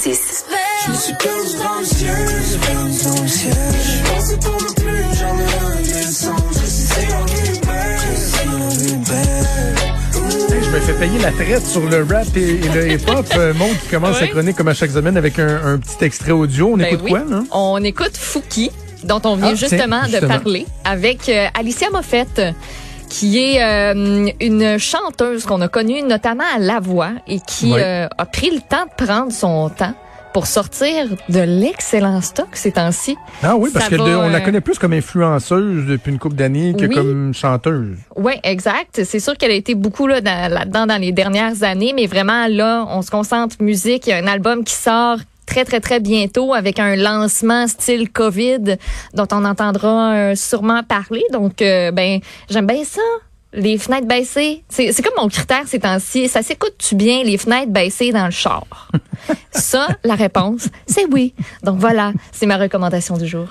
6. Je me suis perdu dans le ciel, j'ai perdu dans le ciel. Je pensais pour ne plus jamais redescendre. Je sais la vie est belle, je sais la vie est belle. Hey, je me fais payer la traite sur le rap et, et le hip-hop. Euh, Monde qui commence Ouais. sa chronique comme à chaque semaine avec un, un petit extrait audio. On Ben écoute oui. quoi, là? On écoute Fouki, dont on vient Ah, tiens, justement, justement. de parler, avec euh, Alicia Moffett, qui est euh, une chanteuse qu'on a connue notamment à La Voix et qui euh, a pris le temps de prendre son temps pour sortir de l'excellent stock ces temps-ci. Ah oui, parce Ça que va, de- on la euh, connaît plus comme influenceuse depuis une couple d'années que Oui. comme chanteuse. Oui, exact. C'est sûr qu'elle a été beaucoup là, dans- là-dedans dans les dernières années, mais vraiment là, on se concentre musique. Il y a un album qui sort très, très, très bientôt avec un lancement style COVID dont on entendra euh, sûrement parler. Donc, euh, ben, j'aime bien ça. Les fenêtres baissées, c'est c'est comme mon critère ces temps-ci. Ça s'écoute-tu bien, les fenêtres baissées dans le char? ça, la réponse, c'est oui. Donc voilà, c'est ma recommandation du jour.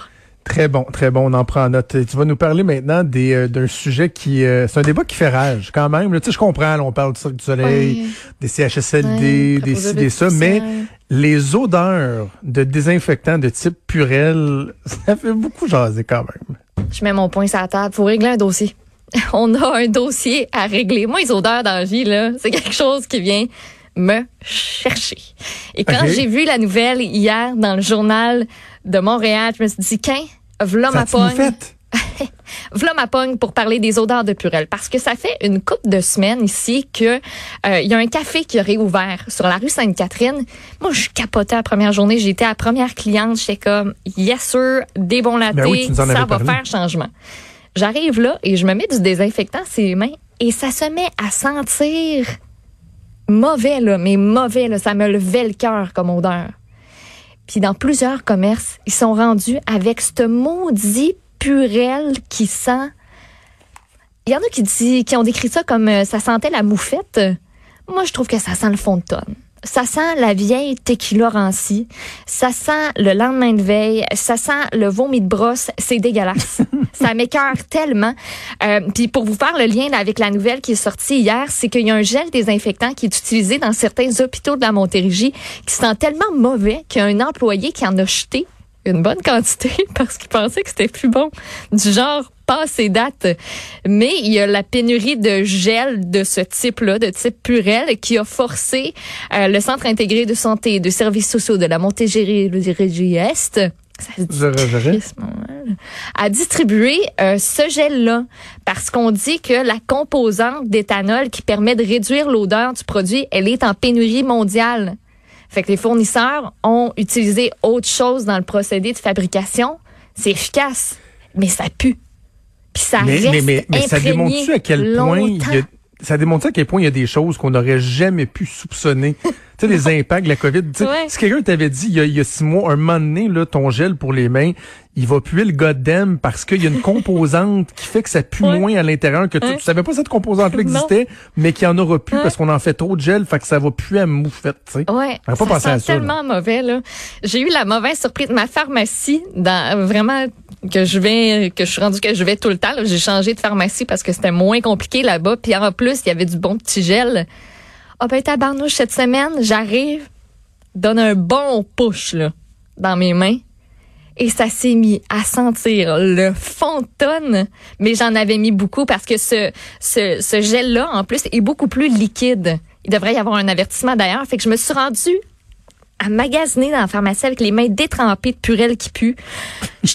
Très bon, très bon, on en prend note. Tu vas nous parler maintenant des, euh, d'un sujet qui... euh, c'est un débat qui fait rage quand même. là. Tu sais, je comprends, là, on parle du Cirque du Soleil, des CHSLD, des ci, des ça, mais les odeurs de désinfectants de type Purel, ça fait beaucoup jaser quand même. Je mets mon point sur la table. Faut régler un dossier. On a un dossier à régler. Moi, les odeurs dans la vie, là, c'est quelque chose qui vient me chercher. Et quand j'ai vu la nouvelle hier dans le journal de Montréal, je me suis dit, qu'un, v'là ma pogne. V'là ma pogne pour parler des odeurs de Purel. Parce que ça fait une couple de semaines ici que euh, il y a un café qui a réouvert sur la rue Sainte-Catherine. Moi, je capotée la première journée. J'étais la première cliente. J'étais comme, yes sir, des bons latés, Ben oui, ça va parlé. faire changement. J'arrive là et je me mets du désinfectant sur les mains et ça se met à sentir mauvais, là, mais mauvais. Là, ça me levait le cœur comme odeur. Puis dans plusieurs commerces, ils sont rendus avec ce maudit purel qui sent. Il y en a qui, dit, qui ont décrit ça comme euh, ça sentait la moufette. Moi, je trouve que ça sent le fond de tonne. Ça sent la vieille tequila rancie. Ça sent le lendemain de veille. Ça sent le vomi de brosse. C'est dégueulasse. ça m'écœure tellement. Euh, Puis pour vous faire le lien là, avec la nouvelle qui est sortie hier, c'est qu'il y a un gel désinfectant qui est utilisé dans certains hôpitaux de la Montérégie qui sent tellement mauvais qu'il y a un employé qui en a jeté une bonne quantité parce qu'il pensait que c'était plus bon. Du genre passé date. Mais il y a la pénurie de gel de ce type-là, de type Purel, qui a forcé euh, le Centre intégré de santé et de services sociaux de la Montérégie-Est à distribuer euh, ce gel-là parce qu'on dit que la composante d'éthanol qui permet de réduire l'odeur du produit, elle est en pénurie mondiale. Fait que les fournisseurs ont utilisé autre chose dans le procédé de fabrication. C'est efficace, mais ça pue. Puis ça mais, reste mais, mais, mais ça démontre à quel point il y a, longtemps. ça démontre à quel point il y a des choses qu'on n'aurait jamais pu soupçonner? tu sais, les impacts de la COVID. Ouais. Si quelqu'un t'avait dit il y, a, il y a six mois, un moment donné, là, ton gel pour les mains, il va puer le goddamn parce qu'il y a une composante qui fait que ça pue Ouais. moins à l'intérieur que tu, Ouais. tu savais pas cette composante-là existait, mais qu'il y en aura plus Ouais. parce qu'on en fait trop de gel, fait que ça va puer à moufette, tu sais. Ouais, pas ça sent à ça, là. tellement mauvais là. J'ai eu la mauvaise surprise de ma pharmacie dans vraiment que je vais que je suis rendue que je vais tout le temps. J'ai changé de pharmacie parce que c'était moins compliqué là-bas. Puis en plus, il y avait du bon petit gel. Ah ben tabarnouche cette semaine, j'arrive, donne un bon push là dans mes mains. Et ça s'est mis à sentir le fond de tonne, mais j'en avais mis beaucoup parce que ce, ce, gel-là, en plus, est beaucoup plus liquide. Il devrait y avoir un avertissement d'ailleurs. Fait que je me suis rendue à magasiner dans la pharmacie avec les mains détrempées de purelle qui pue. Je.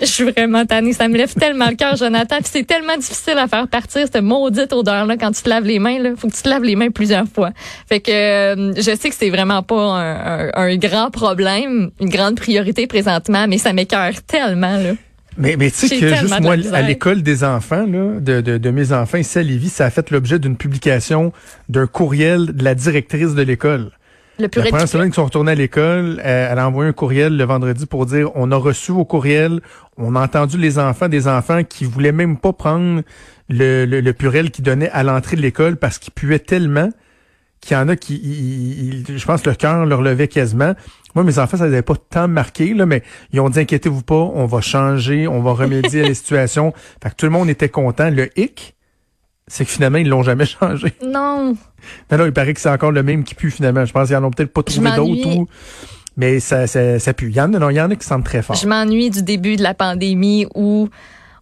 Je suis vraiment tannée. Ça me lève tellement le cœur, Jonathan. Puis c'est tellement difficile à faire partir cette maudite odeur-là quand tu te laves les mains. Là. Faut que tu te laves les mains plusieurs fois. Fait que euh, je sais que c'est vraiment pas un, un- un grand problème, une grande priorité présentement, mais ça m'écœure tellement. Là. Mais, mais tu sais que juste moi, à l'école des enfants, là, de, de, de mes enfants ici à Lévis, ça a fait l'objet d'une publication d'un courriel de la directrice de l'école. Le La purée première semaine qu'ils sont retournés à l'école, euh, elle a envoyé un courriel le vendredi pour dire on a reçu vos courriels, on a entendu les enfants, des enfants qui voulaient même pas prendre le, le, le purel qu'ils donnaient à l'entrée de l'école parce qu'il puait tellement qu'il y en a qui, je pense, le cœur leur levait quasiment. Moi, mes enfants, ça les avait pas tant marqué, là, mais ils ont dit inquiétez-vous pas, on va changer, on va remédier à la situation. Fait que tout le monde était content. Le hic, c'est que finalement, ils l'ont jamais changé. Non. Non, non, il paraît que c'est encore le même qui pue finalement. Je pense qu'ils en ont peut-être pas trouvé d'autres. Ou... Mais ça, ça, ça pue. Il y en a, non, il y en a qui sentent très fort. Je m'ennuie du début de la pandémie où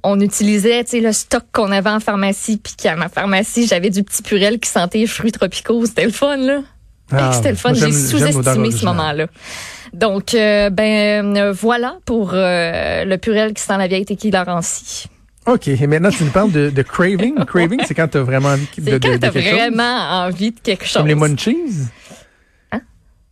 on utilisait tu sais, le stock qu'on avait en pharmacie, puis qu'à ma pharmacie, j'avais du petit purel qui sentait les fruits tropicaux. C'était le fun, là. Ah, C'était le fun. J'ai sous-estimé ce moment-là. Donc, euh, ben euh, voilà pour euh, le purel qui sent la vieille tequila rancie. OK. Et maintenant, tu nous parles de, de craving. Craving, c'est quand tu as vraiment envie de, de, quand de t'as quelque chose? vraiment envie de quelque chose. Comme les munchies? Hein?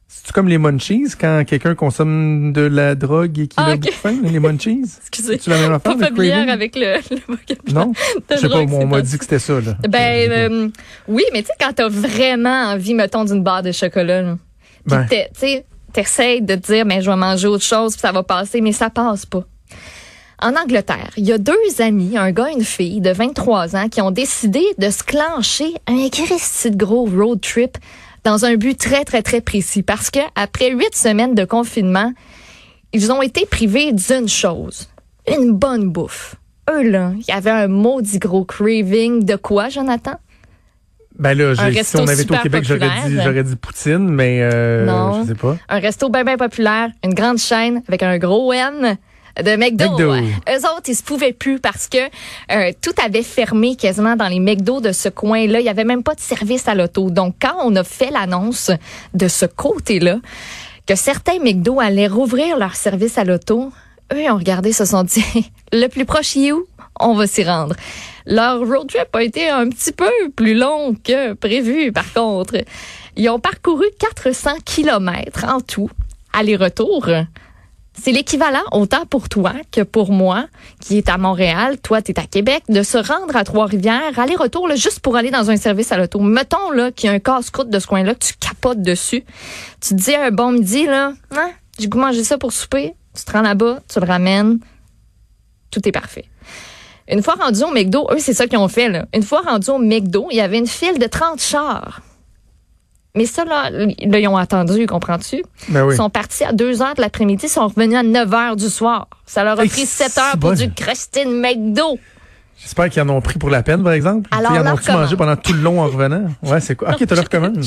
C'est comme les munchies quand quelqu'un consomme de la drogue et qu'il Ah, a ok. beaucoup faim, les munchies? Excusez. C'est la même affaire, Pas familière avec le, le vocabulaire. Non? de Je sais pas, on m'a dit que c'était ça, là. Ben euh, oui, mais tu sais quand t'as vraiment envie mettons d'une barre de chocolat, là, Ben. tu sais t'essayes de te dire mais je vais manger autre chose puis ça va passer mais ça passe pas. En Angleterre, il y a deux amis, un gars et une fille de 23 ans qui ont décidé de se clencher un Christy de gros road trip dans un but très très très précis parce que après huit semaines de confinement, ils ont été privés d'une chose, une bonne bouffe. Eux là, il y avait un maudit gros craving de quoi, Jonathan? Ben là, si on avait été au Québec, j'aurais dit, j'aurais dit Poutine, mais euh, Non. je sais pas. un resto bien bien populaire, une grande chaîne avec un gros M de McDo. McDo. Eux autres, ils se pouvaient plus parce que euh, tout avait fermé quasiment dans les McDo de ce coin-là. Il y avait même pas de service à l'auto. Donc, quand on a fait l'annonce de ce côté-là, que certains McDo allaient rouvrir leur service à l'auto, eux ils ont regardé, se sont dit, le plus proche est où? On va s'y rendre. Leur road trip a été un petit peu plus long que prévu, par contre. Ils ont parcouru 400 kilomètres en tout, aller-retour. C'est l'équivalent autant pour toi que pour moi, qui est à Montréal, toi tu es à Québec, de se rendre à Trois-Rivières, aller-retour juste pour aller dans un service à l'auto. Mettons là qu'il y a un casse-croûte de ce coin-là, que tu capotes dessus. Tu te dis un bon midi là, hein, j'ai goût manger ça pour souper. Tu te rends là-bas, tu le ramènes, tout est parfait. Une fois rendu au McDo, eux, c'est ça qu'ils ont fait. Là. Une fois rendu au McDo, il y avait une file de 30 chars. Mais ça, là, là ils ont attendu, comprends-tu? Ben oui. Ils sont partis à 2 heures de l'après-midi, ils sont revenus à 9 heures du soir. Ça leur a pris c'est 7 heures pour bon. du Christine McDo. J'espère qu'ils en ont pris pour la peine, par exemple. Alors, ils en ont-tu mangé commande. pendant tout le long en revenant? Ouais, c'est quoi? OK, tu leur commandes.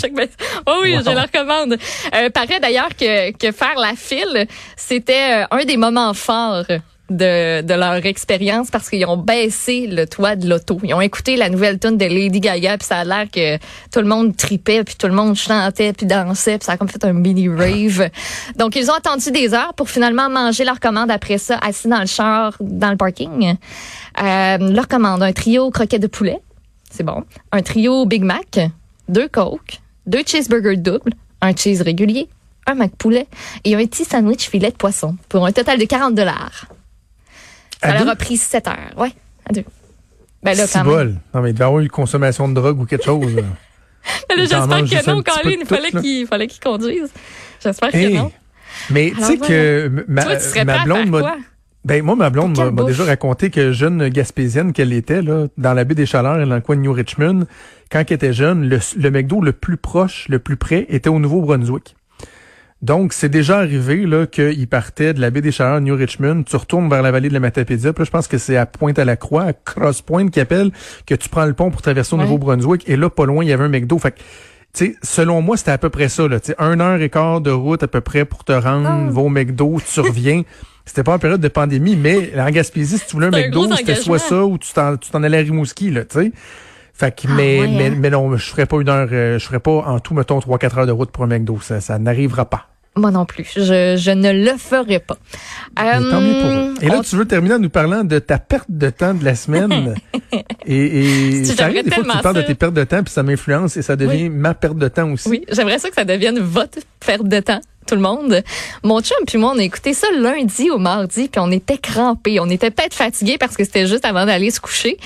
Oh oui, Wow. je leur recommande. Euh, paraît d'ailleurs que, que faire la file, c'était euh, un des moments forts de, leur expérience parce qu'ils ont baissé le toit de l'auto. Ils ont écouté la nouvelle tune de Lady Gaga puis ça a l'air que tout le monde tripait puis tout le monde chantait puis dansait puis ça a comme fait un mini rave. Donc ils ont attendu des heures pour finalement manger leur commande après ça assis dans le char dans le parking. Euh, leur commande un trio croquet de poulet, c'est bon. Un trio Big Mac, deux Coke, deux cheeseburgers doubles, un cheese régulier, un Mac poulet et un petit sandwich filet de poisson pour un total de 40 dollars. Ça leur a pris 7 heures. Ouais, à deux. Ben là, C'est quand même. bol. Non, mais il devait avoir eu une consommation de drogue ou quelque chose. là. Ben là, J'espère que non, de Il fallait qu'il fallait qu'il conduise. J'espère que non. Mais tu sais que ma, Toi, tu serais ma blonde m'a? Ben moi, ma blonde m'a déjà raconté que jeune gaspésienne qu'elle était, là, dans la baie des Chaleurs, dans le coin de New Richmond, quand elle était jeune, le, le McDo le plus proche, le plus près, était au Nouveau-Brunswick. Donc, c'est déjà arrivé là qu'il partait de la baie des Chaleurs, New Richmond, tu retournes vers la vallée de la Matapédia, puis là, je pense que c'est à Pointe-à-la-Croix, à Cross Point, qui appelle, que tu prends le pont pour traverser au Ouais. Nouveau-Brunswick, et là, pas loin, il y avait un McDo. Fait que, tu sais, selon moi, c'était à peu près ça, là. Tu sais, un heure et quart de route à peu près pour te rendre, va au McDo, tu reviens. C'était pas en période de pandémie, mais en Gaspésie, si tu voulais un McDo, c'était soit ça ou tu t'en, tu t'en allais à Rimouski, là, tu sais. Fait que, Ah, mais, ouais, mais, hein? mais non, je ferais pas une heure, euh, je ferais pas en tout, mettons, 3-4 heures de route pour un McDo. Ça, ça n'arrivera pas. Moi non plus. Je, je ne le ferai pas. Mais tant mieux pour eux. Et là, Euh, on- tu veux terminer en nous parlant de ta perte de temps de la semaine. et et Si ça arrive des fois que tu parles de tes pertes de temps, puis ça m'influence et ça devient ma perte de temps aussi. Oui, j'aimerais ça que ça devienne votre perte de temps, tout le monde. Mon chum puis moi, on a écouté ça lundi au mardi, puis on était crampés. On était peut-être fatigués parce que c'était juste avant d'aller se coucher.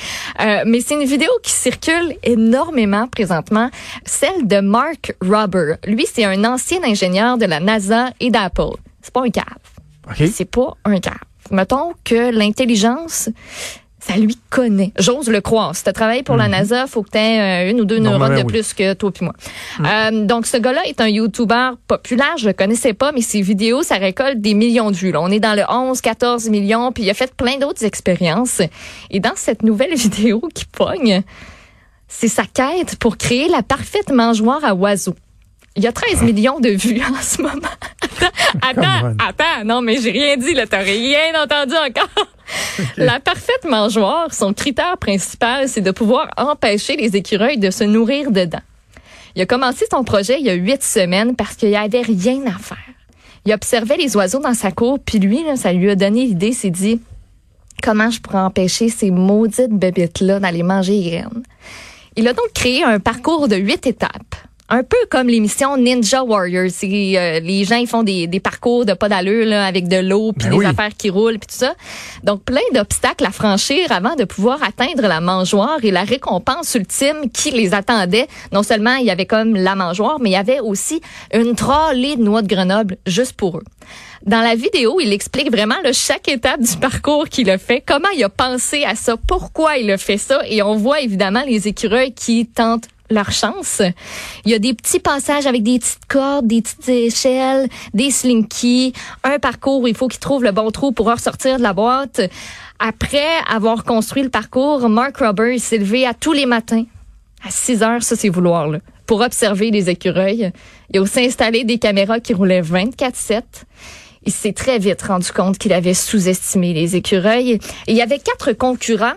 Euh, mais c'est une vidéo qui circule énormément présentement, celle de Mark Robber. Lui, c'est un ancien ingénieur de la NASA et d'Apple. C'est pas un cave. OK? C'est pas un cave. Mettons que l'intelligence, ça lui connaît. J'ose le croire. Si tu travaillé pour la NASA, faut que tu aies une ou deux neurones de oui. plus que toi puis moi. Euh, donc, ce gars-là est un YouTuber populaire. Je le connaissais pas, mais ses vidéos, ça récolte des millions de vues. Là. On est dans le 11, 14 millions, puis il a fait plein d'autres expériences. Et dans cette nouvelle vidéo qui pogne, C'est sa quête pour créer la parfaite mangeoire à oiseaux. Il y a 13 millions de vues en ce moment. attends, on. attends, non, mais j'ai rien dit, là, t'as rien entendu encore. La parfaite mangeoire, son critère principal, c'est de pouvoir empêcher les écureuils de se nourrir dedans. Il a commencé son projet il y a huit semaines parce qu'il n'y avait rien à faire. Il observait les oiseaux dans sa cour, puis lui, là, ça lui a donné l'idée, s'est dit, comment je pourrais empêcher ces maudites bébites-là d'aller manger les graines? Il a donc créé un parcours de huit étapes. Un peu comme l'émission Ninja Warriors. Euh, les gens ils font des, des parcours de pas d'allure là, avec de l'eau puis Ben des oui. affaires qui roulent puis tout ça. Donc plein d'obstacles à franchir avant de pouvoir atteindre la mangeoire et la récompense ultime qui les attendait. Non seulement il y avait comme la mangeoire, mais il y avait aussi une trolley de noix de Grenoble juste pour eux. Dans la vidéo, il explique vraiment là, chaque étape du parcours qu'il a fait, comment il a pensé à ça, pourquoi il a fait ça, et on voit évidemment les écureuils qui tentent leur chance. Il y a des petits passages avec des petites cordes, des petites échelles, des slinky, un parcours où il faut qu'il trouve le bon trou pour ressortir de la boîte. Après avoir construit le parcours, Mark Roberts s'est levé à tous les matins à 6 heures, ça c'est vouloir, là, pour observer les écureuils. Il a aussi installé des caméras qui roulaient 24-7. Il s'est très vite rendu compte qu'il avait sous-estimé les écureuils. Il y avait quatre concurrents.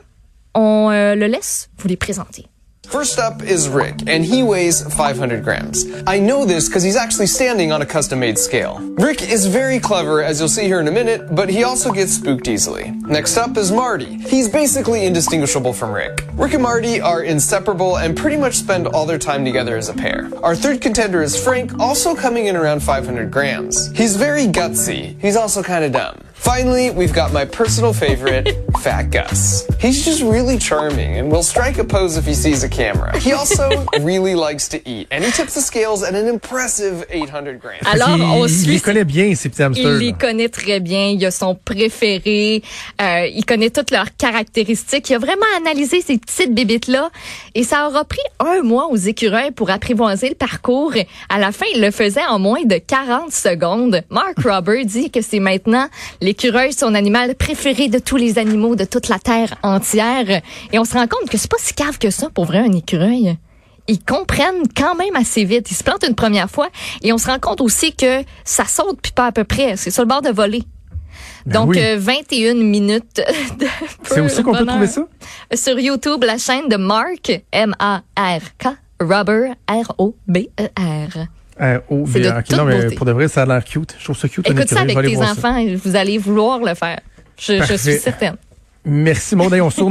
On euh, le laisse vous les présenter. First up is Rick, and he weighs 500 grams. I know this because he's actually standing on a custom made scale. Rick is very clever, as you'll see here in a minute, but he also gets spooked easily. Next up is Marty. He's basically indistinguishable from Rick. Rick and Marty are inseparable and pretty much spend all their time together as a pair. Our third contender is Frank, also coming in around 500 grams. He's very gutsy. He's also kind of dumb. Finally, we've got my personal favorite, Fat Gus. He's just really charming and will strike a pose if he sees a camera. He also really likes to eat, and he tips the scales at an impressive 800 grams. Alors, il, on il les connaît bien, ces petits hamsters. Il les connaît très bien. Il a son préféré. Euh, il connaît toutes leurs caractéristiques. Il a vraiment analysé ces petites bébites-là. Et ça aura pris un mois aux écureuils pour apprivoiser le parcours. À la fin, il le faisait en moins de 40 secondes. Mark Robert dit que c'est maintenant l'écureuil, son animal préféré de tous les animaux de toute la Terre entière. Et on se rend compte que c'est pas si cave que ça pour vrai un écureuil ils comprennent quand même assez vite. Ils se plantent une première fois et on se rend compte aussi que ça saute puis pas à peu près. C'est sur le bord de voler. Ben Donc, oui. euh, 21 minutes de C'est aussi qu'on peut trouver ça? Sur YouTube, la chaîne de Mark, M-A-R-K, Robert, R-O-B-E-R. Euh, oh, C'est bien, de ok, toute non, mais beauté. pour de vrai, ça a l'air cute. Je trouve ça cute. Écoute ça avec tes ça. enfants, vous allez vouloir le faire. Je, suis certaine. Merci. Hey, on se